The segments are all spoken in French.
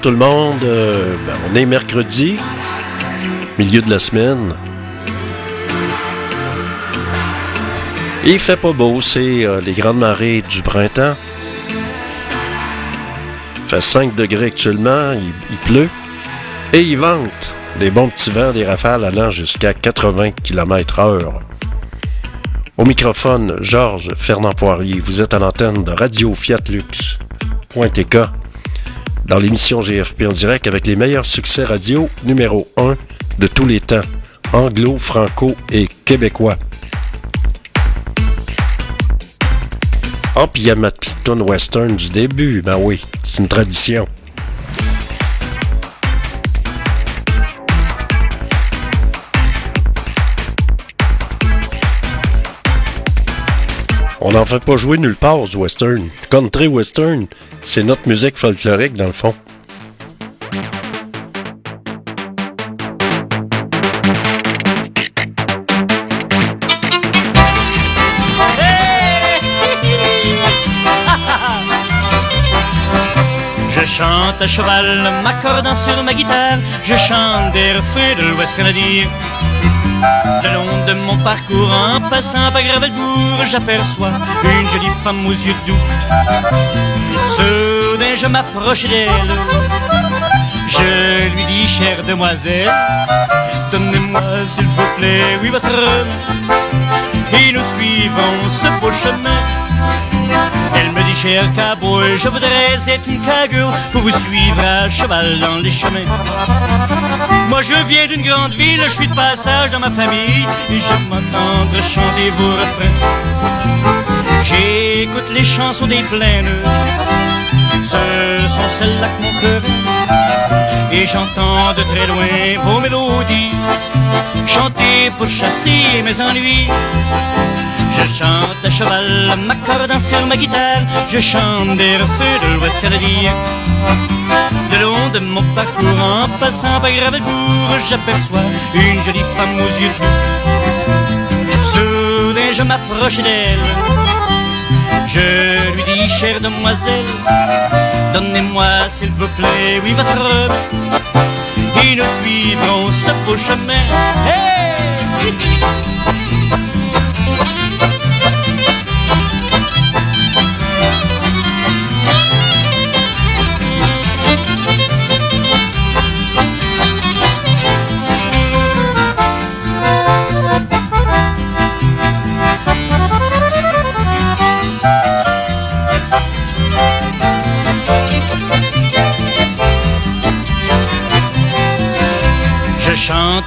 Bonjour tout le monde. Euh, ben, on est mercredi, milieu de la semaine. il fait pas beau, c'est euh, les grandes marées du printemps. Il fait 5 degrés actuellement, il, pleut. Et il vente des bons petits vents, des rafales allant jusqu'à 80 km/h. Au microphone, Georges Fernand Poirier. Vous êtes à l'antenne de Radio Fiat dans l'émission GFP en direct avec les meilleurs succès radio numéro 1 de tous les temps, anglo, franco et québécois. Oh, puis il y a ma petite tune western du début, ben oui, c'est une tradition. On n'en fait pas jouer nulle part du western. Country western, c'est notre musique folklorique dans le fond. Je chante à cheval, m'accordant sur ma guitare, je chante des refrains de l'Ouest canadien. Le long de mon parcours, en passant par Gravelbourg, j'aperçois une jolie femme aux yeux doux. Soudain, je m'approche d'elle. Je lui dis, chère demoiselle, donnez-moi s'il vous plaît, oui, votre Et nous suivons ce beau chemin. Elle me dit, cher cowboy, je voudrais être une cagoule pour vous suivre à cheval dans les chemins. Moi je viens d'une grande ville, je suis de passage dans ma famille et j'aime m'entendre chanter vos refrains. J'écoute les chansons des plaines, ce sont celles-là que mon cœur et j'entends de très loin vos mélodies chanter pour chasser mes ennuis. Je chante à cheval, m'accordant sur ma guitare, je chante des refus de l'Ouest canadien. Le long de mon parcours, en passant par Gravelbourg, j'aperçois une jolie femme aux yeux doux. Soudain, je m'approche d'elle. Je lui dis, chère demoiselle, donnez-moi s'il vous plaît, oui, votre robe. Et nous suivrons ce beau chemin.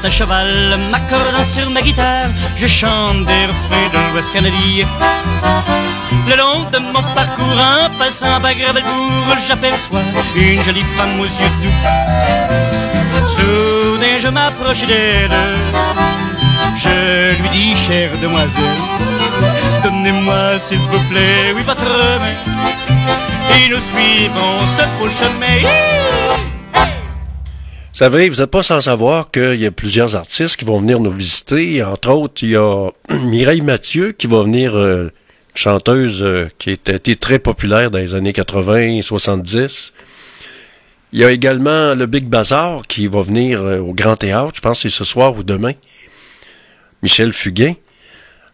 À cheval, m'accordant sur ma guitare, je chante des refrains de l'Ouest canadien. Le long de mon parcours, en passant par Gravelbourg, j'aperçois une jolie femme aux yeux doux. Soudain, je m'approche d'elle. Je lui dis, chère demoiselle, donnez-moi s'il vous plaît, oui, votre main. Et nous suivons ce beau chemin. Savez, vous n'êtes pas sans savoir qu'il y a plusieurs artistes qui vont venir nous visiter. Entre autres, il y a Mireille Mathieu qui va venir, euh, chanteuse euh, qui a été très populaire dans les années 80 70. Il y a également le Big Bazar qui va venir euh, au Grand Théâtre, je pense que c'est ce soir ou demain. Michel Fugain.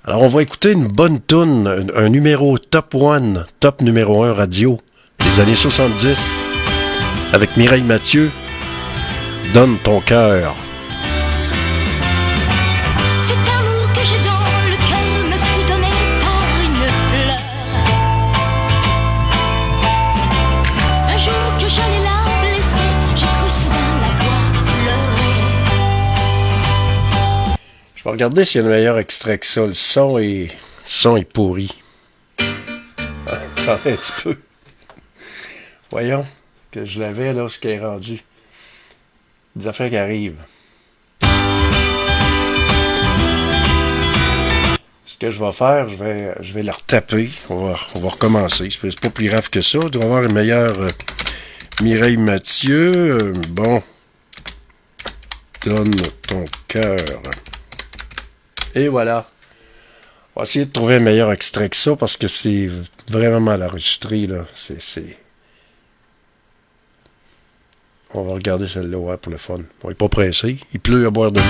Alors, on va écouter une bonne tune, un, un numéro top one, top numéro un radio des années 70 avec Mireille Mathieu. Donne ton cœur. Cet amour que j'ai dans le cœur me fut donné par une fleur. Un jour que j'allais la blesser, j'ai cru soudain la voir pleurer. Je vais regarder s'il y a un meilleur extrait que ça. Le son est, le son est pourri. Attendez un petit peu. Voyons que je l'avais là, ce qui est rendu des affaires qui arrivent. Ce que je vais faire, je vais, je vais la retaper. On va, on va recommencer. C'est pas plus grave que ça. On doit avoir une meilleure euh, Mireille Mathieu. Bon. Donne ton cœur. Et voilà. On va essayer de trouver un meilleur extrait que ça parce que c'est vraiment mal enregistré. Là. C'est. On va regarder celle-là, pour le fun. On n'est pas pressé. Il pleut à boire de l'eau.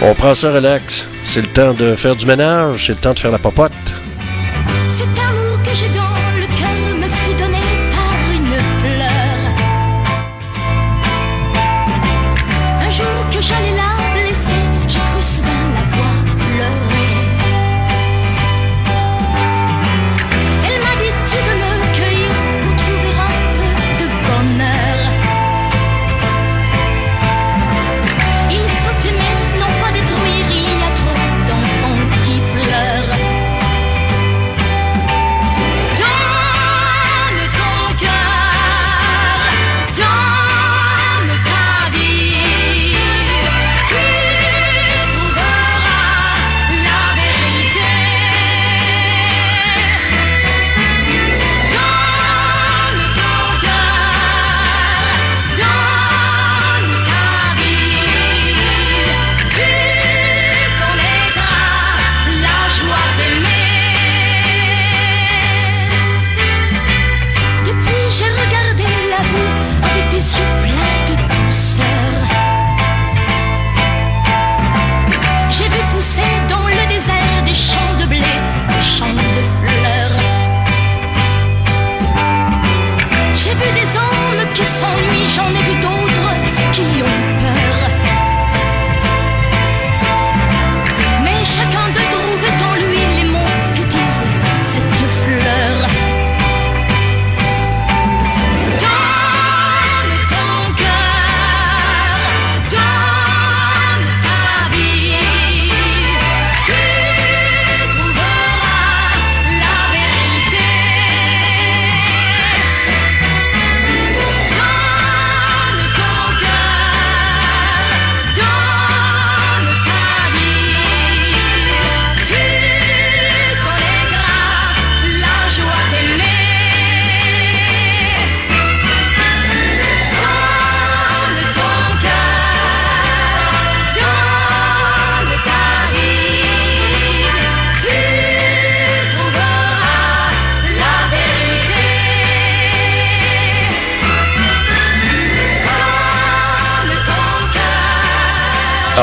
On prend ça relax. C'est le temps de faire du ménage, c'est le temps de faire la popote. J'en ai vu d'autres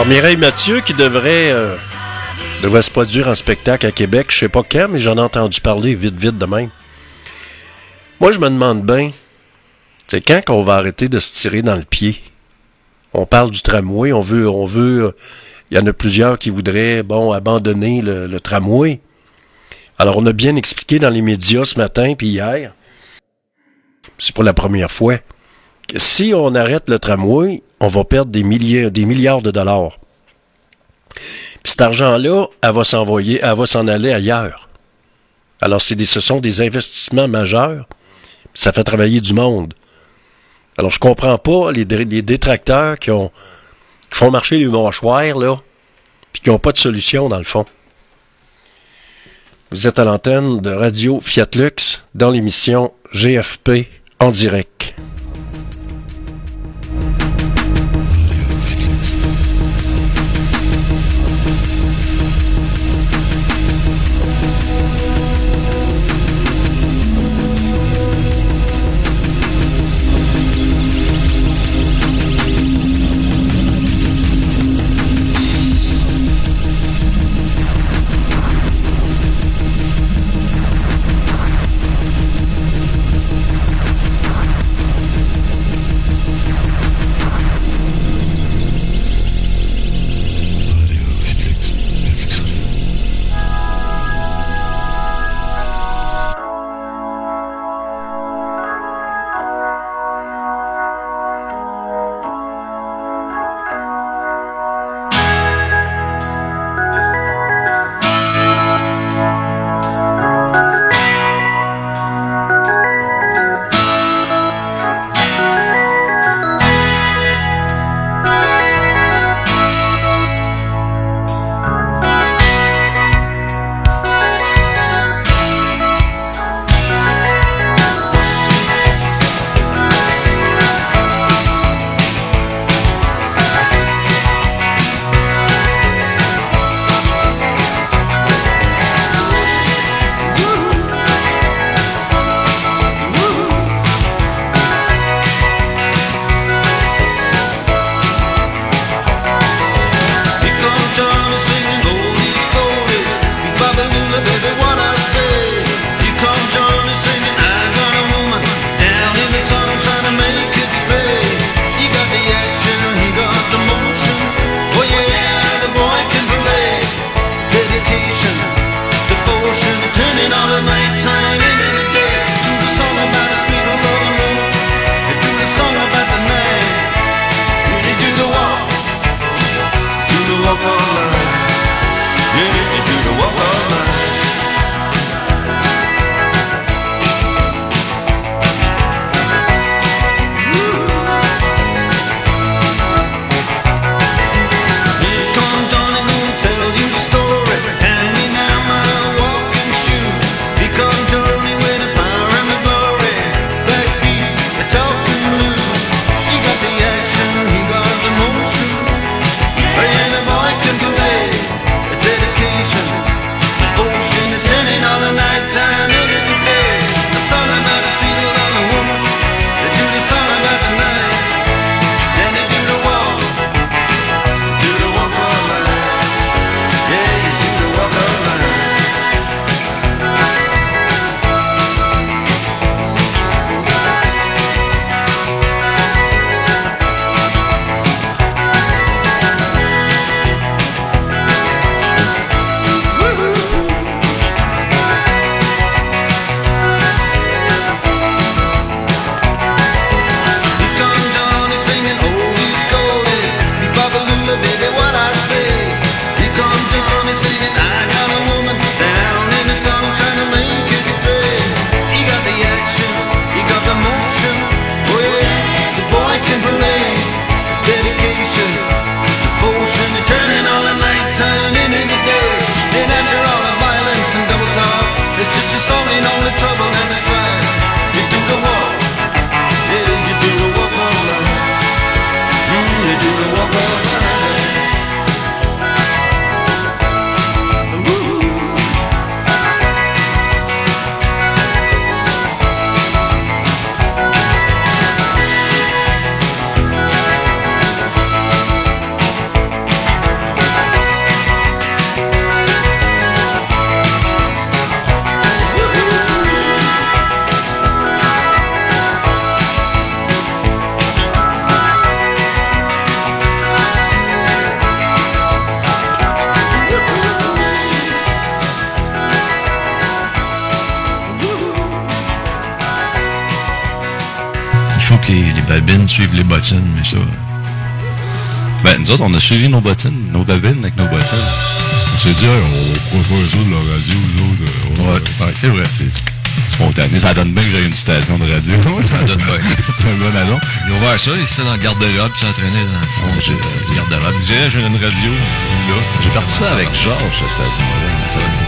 Mireille Mathieu, qui devrait, euh, devrait se produire en spectacle à Québec, je sais pas quand, mais j'en ai entendu parler vite, vite de même. Moi, je me demande bien, c'est quand qu'on va arrêter de se tirer dans le pied? On parle du tramway, on veut, on veut, euh, il y en a plusieurs qui voudraient, bon, abandonner le, le tramway. Alors, on a bien expliqué dans les médias ce matin puis hier, c'est pour la première fois, si on arrête le tramway, on va perdre des milliers, des milliards de dollars. Puis cet argent-là, elle va s'envoyer, elle va s'en aller ailleurs. Alors, des, ce sont des investissements majeurs. Ça fait travailler du monde. Alors, je comprends pas les détracteurs qui ont qui font marcher les mâchoires, là, puis qui n'ont pas de solution, dans le fond. Vous êtes à l'antenne de Radio Fiat Lux dans l'émission GFP en direct. Ça. Ben, nous autres, on a suivi nos bottines, nos babines avec nos bottines. On s'est dit, Hey, on pourrait faire ça de la radio, nous autres. euh, Ouais. Ouais, c'est vrai, c'est spontané. Ça donne bien que j'ai une station de radio. Ça donne bien. c'est un bon annonce. Ils ont ouvert ça, ils étaient dans le garde-robe, puis s'entraînaient dans le garde-robe. J'ai une radio, là. J'ai parti ça avec Georges, cette station-là.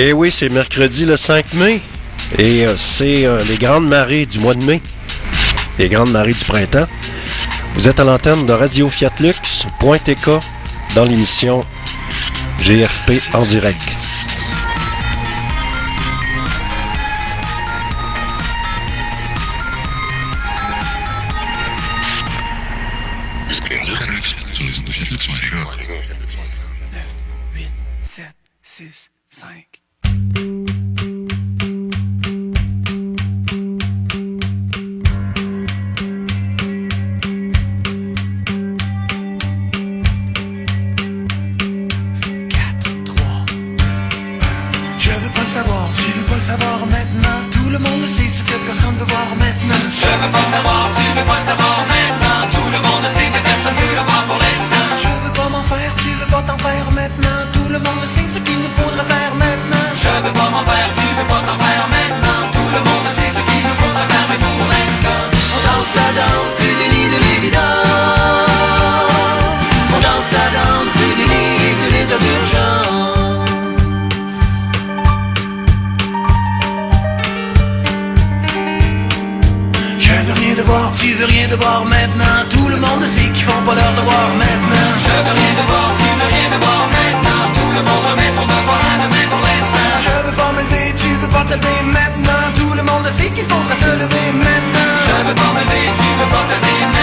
Et oui, c'est mercredi le 5 mai. Et euh, c'est euh, les grandes marées du mois de mai. Les grandes marées du printemps. Vous êtes à l'antenne de Radio Fiat Lux, dans l'émission GFP en direct. problématique, il faudra se lever maintenant. Je veux pas me lever, tu veux pas te lever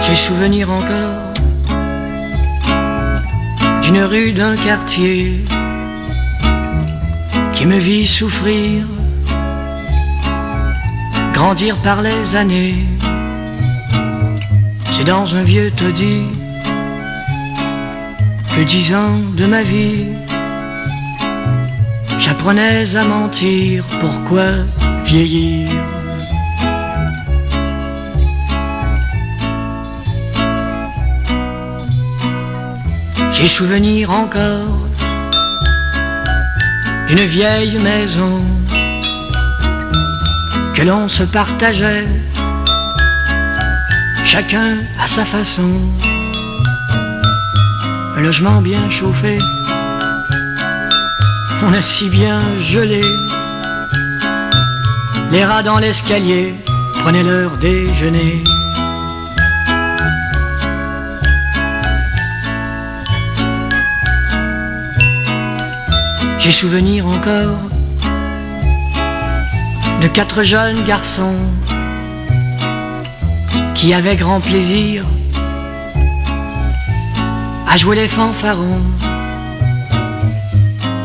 J'ai souvenir encore d'une rue, d'un quartier qui me vit souffrir, grandir par les années. C'est dans un vieux taudis que dix ans de ma vie, j'apprenais à mentir. Pourquoi vieillir? J'ai souvenir encore d'une vieille maison que l'on se partageait, chacun à sa façon. Un logement bien chauffé, on a si bien gelé. Les rats dans l'escalier prenaient leur déjeuner. J'ai souvenir encore de quatre jeunes garçons qui avaient grand plaisir à jouer les fanfarons.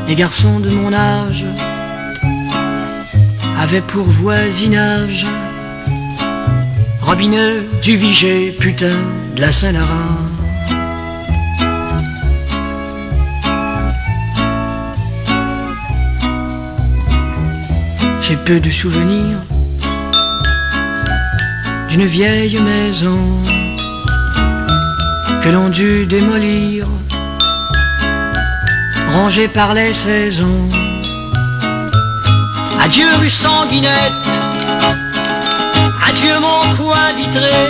Les garçons de mon âge avaient pour voisinage Robineux, du Vigé, putain de la Saint-Laurent. J'ai peu de souvenirs d'une vieille maison que l'on dut démolir, rangée par les saisons. Adieu rue Sanguinette, adieu mon coin vitré.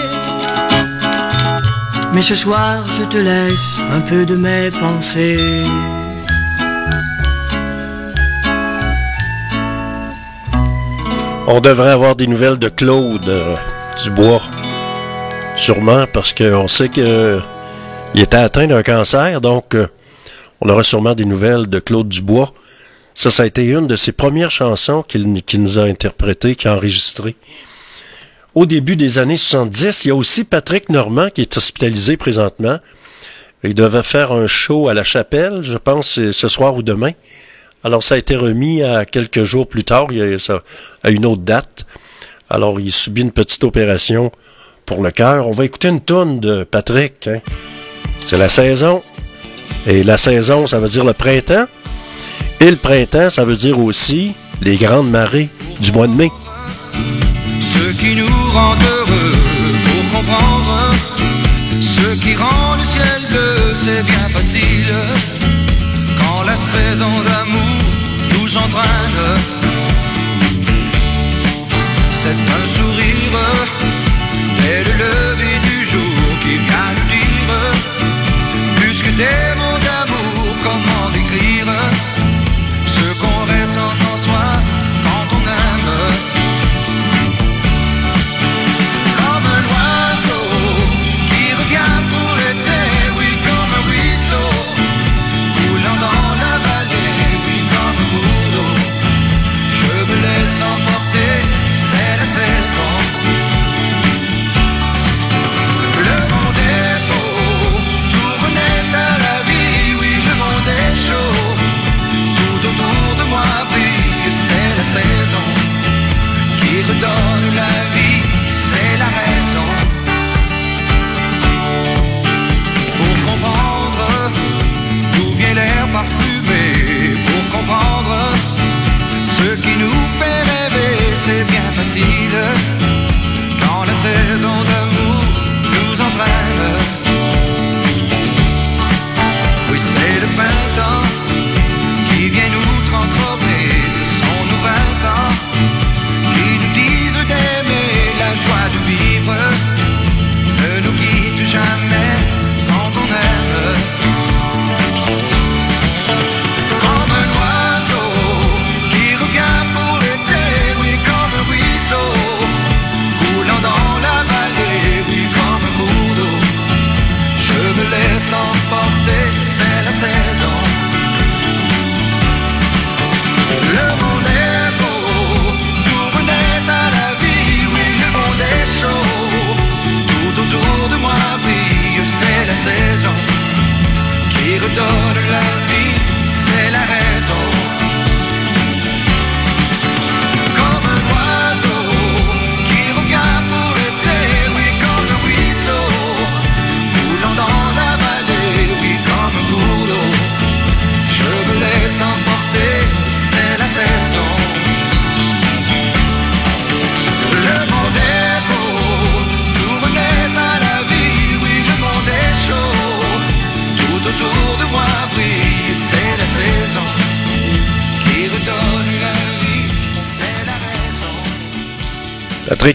Mais ce soir je te laisse un peu de mes pensées. On devrait avoir des nouvelles de Claude euh, Dubois. Sûrement, parce qu'on sait qu'il était atteint d'un cancer, donc euh, on aura sûrement des nouvelles de Claude Dubois. Ça, ça a été une de ses premières chansons qu'il nous a interprétées, qu'il a enregistrées. Au début des années 70, il y a aussi Patrick Normand qui est hospitalisé présentement. Il devait faire un show à la chapelle, je pense, ce soir ou demain. Alors, ça a été remis à quelques jours plus tard, à une autre date. Alors, il subit une petite opération pour le cœur. On va écouter une tonne de Patrick. hein. C'est la saison. Et la saison, ça veut dire le printemps. Et le printemps, ça veut dire aussi les grandes marées du mois de mai. Ce qui nous rend heureux pour comprendre Ce qui rend le ciel bleu, c'est bien facile la saison d'amour nous entraîne. C'est un sourire et le lever du jour qui vient nous dire Plus que des mots d'amour, comment redonne la vie, c'est la raison. Pour comprendre d'où vient l'air parfumé, pour comprendre ce qui nous fait rêver, c'est bien facile.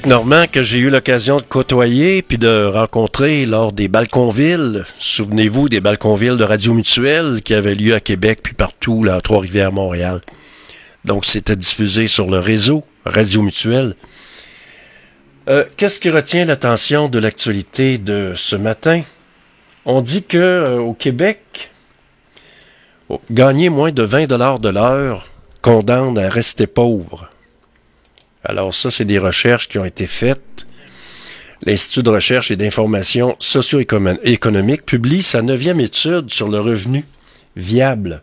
Normand, que j'ai eu l'occasion de côtoyer puis de rencontrer lors des Balconvilles. Souvenez-vous des Balconvilles de Radio Mutuelle qui avaient lieu à Québec puis partout, à Trois-Rivières, Montréal. Donc, c'était diffusé sur le réseau Radio Mutuelle. Euh, Qu'est-ce qui retient l'attention de l'actualité de ce matin? On dit que euh, au Québec, oh, gagner moins de 20 dollars de l'heure condamne à rester pauvre. Alors ça, c'est des recherches qui ont été faites. L'Institut de recherche et d'information socio-économique publie sa neuvième étude sur le revenu viable.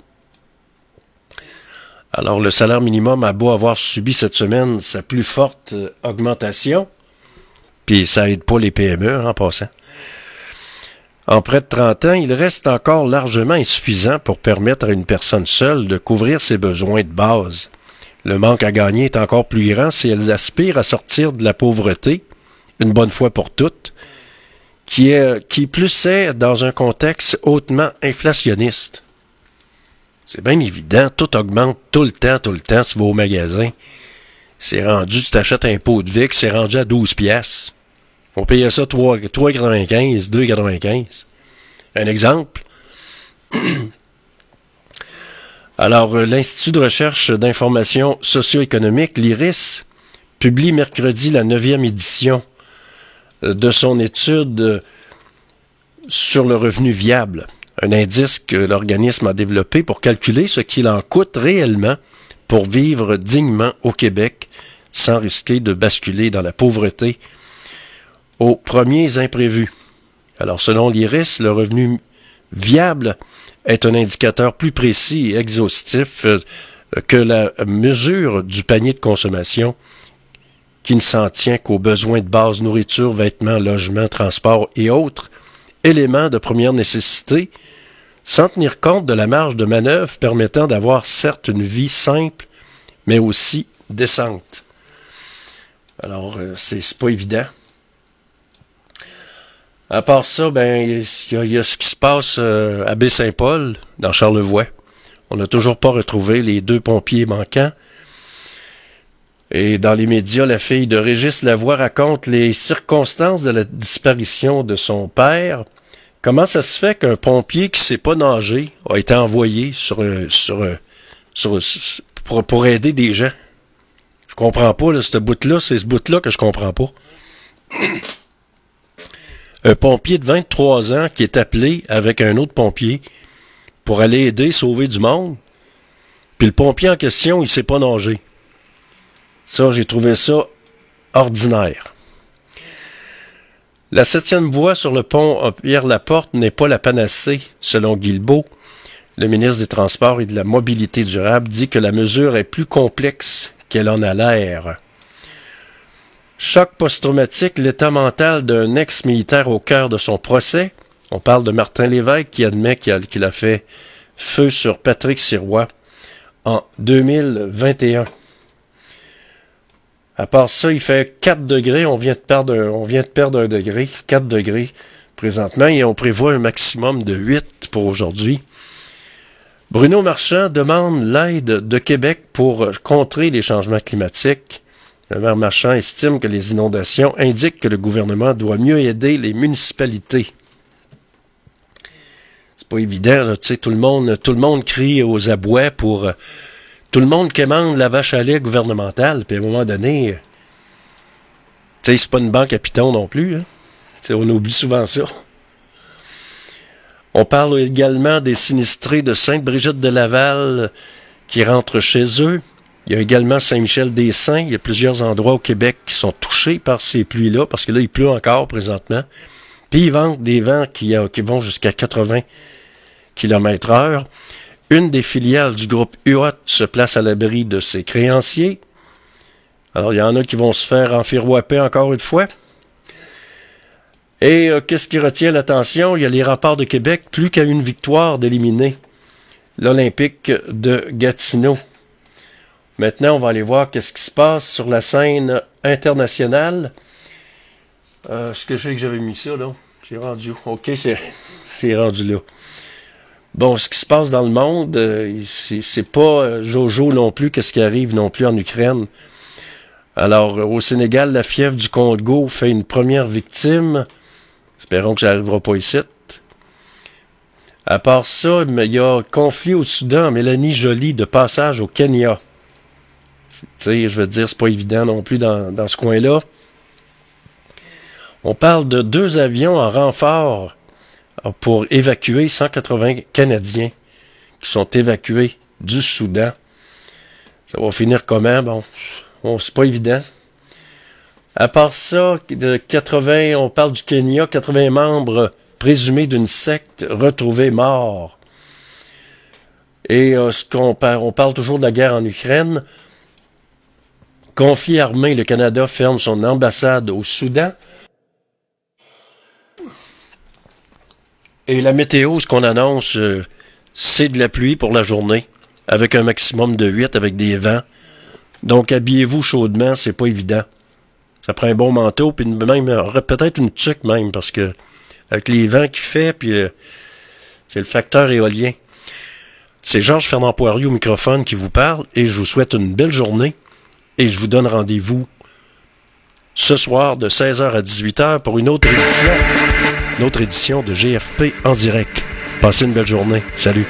Alors le salaire minimum a beau avoir subi cette semaine sa plus forte euh, augmentation, puis ça aide pas les PME hein, en passant. En près de 30 ans, il reste encore largement insuffisant pour permettre à une personne seule de couvrir ses besoins de base. Le manque à gagner est encore plus grand si elle aspire à sortir de la pauvreté, une bonne fois pour toutes, qui plus est dans un contexte hautement inflationniste. C'est bien évident, tout augmente tout le temps, tout le temps, tu vas au magasin. C'est rendu, tu t'achètes un pot de Vic, c'est rendu à 12 pièces. On payait ça 3 3,95, 2,95. Un exemple. Alors, euh, l'Institut de recherche d'information socio-économique, l'IRIS, publie mercredi la neuvième édition euh, de son étude sur le revenu viable, un indice que l'organisme a développé pour calculer ce qu'il en coûte réellement pour vivre dignement au Québec sans risquer de basculer dans la pauvreté aux premiers imprévus. Alors, selon l'IRIS, le revenu viable est un indicateur plus précis et exhaustif euh, que la mesure du panier de consommation qui ne s'en tient qu'aux besoins de base nourriture, vêtements, logements, transport et autres éléments de première nécessité, sans tenir compte de la marge de manœuvre permettant d'avoir certes une vie simple, mais aussi décente. Alors, euh, c'est pas évident. À part ça, ben, il y, a- ce qui se passe euh, à Baie-Saint-Paul, dans Charlevoix. On n'a toujours pas retrouvé les deux pompiers manquants. Et dans les médias, la fille de Régis Lavoie raconte les circonstances de la disparition de son père. Comment ça se fait qu'un pompier qui sait pas nager a été envoyé sur, sur- pour, aider des gens? Je comprends pas, ce bout-là, c'est ce bout-là que je comprends pas. Un pompier de 23 ans qui est appelé avec un autre pompier pour aller aider, sauver du monde. Puis le pompier en question, il sait pas nager. Ça, j'ai trouvé ça ordinaire. La septième voie sur le pont Pierre-Laporte n'est pas la panacée, selon Guilbeault. Le ministre des Transports et de la Mobilité durable dit que la mesure est plus complexe qu'elle en a l'air. Choc post-traumatique, l'état mental d'un ex-militaire au cœur de son procès. On parle de Martin Lévesque qui admet qu'il a, fait feu sur Patrick Sirois en 2021. À part ça, il fait 4 degrés. On vient de perdre un, on vient de perdre un degré. 4 degrés présentement et on prévoit un maximum de 8 pour aujourd'hui. Bruno Marchand demande l'aide de Québec pour contrer les changements climatiques. Le maire Marchand estime que les inondations indiquent que le gouvernement doit mieux aider les municipalités. C'est pas évident, là, tout le monde, tout le monde crie aux abois pour euh, tout le monde commande la vache à lait gouvernementale, puis à un moment donné, euh, tu sais, c'est pas une banque à piton non plus. Hein. On oublie souvent ça. On parle également des sinistrés de Sainte-Brigitte de Laval qui rentrent chez eux. Il y a également Saint-Michel-des-Saints. Il y a plusieurs endroits au Québec qui sont touchés par ces pluies-là, parce que là, il pleut encore présentement. Puis ils vendent des vents qui, euh, vont jusqu'à 80 km heure. Une des filiales du groupe UOT se place à l'abri de ses créanciers. Alors, il y en a qui vont se faire enfirouaper encore une fois. Et euh, qu'est-ce qui retient l'attention? Il y a les rapports de Québec, plus qu'à une victoire d'éliminer l'Olympique de Gatineau. Maintenant, on va aller voir qu'est-ce qui se passe sur la scène internationale. Euh, Est-ce que je sais que j'avais mis ça, là? J'ai rendu. OK, c'est c'est rendu là. Bon, ce qui se passe dans le monde, euh, c'est c'est pas euh, Jojo non plus, qu'est-ce qui arrive non plus en Ukraine. Alors, euh, au Sénégal, la fièvre du Congo fait une première victime. Espérons que ça n'arrivera pas ici. À part ça, il y a conflit au Soudan, Mélanie Joly de passage au Kenya. Je veux dire, c'est pas évident non plus dans, ce coin-là. On parle de deux avions en renfort pour évacuer 180 Canadiens qui sont évacués du Soudan. Ça va finir comment? Bon, bon c'est pas évident. À part ça, de 80, on parle du Kenya, 80 membres présumés d'une secte retrouvés morts. Et euh, ce qu'on on parle toujours de la guerre en Ukraine. Conflit armé, le Canada ferme son ambassade au Soudan. Et la météo, ce qu'on annonce, euh, c'est de la pluie pour la journée, avec un maximum de 8, avec des vents. Donc habillez-vous chaudement, c'est pas évident. Ça prend un bon manteau, puis même euh, peut-être une tuque même, parce que avec les vents qu'il fait, puis euh, c'est le facteur éolien. C'est Georges Fernand Poirier au microphone qui vous parle, et je vous souhaite une belle journée, et je vous donne rendez-vous ce soir de 16h à 18h pour une autre édition, une autre édition de GFP en direct. Passez une belle journée. Salut.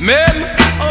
Même en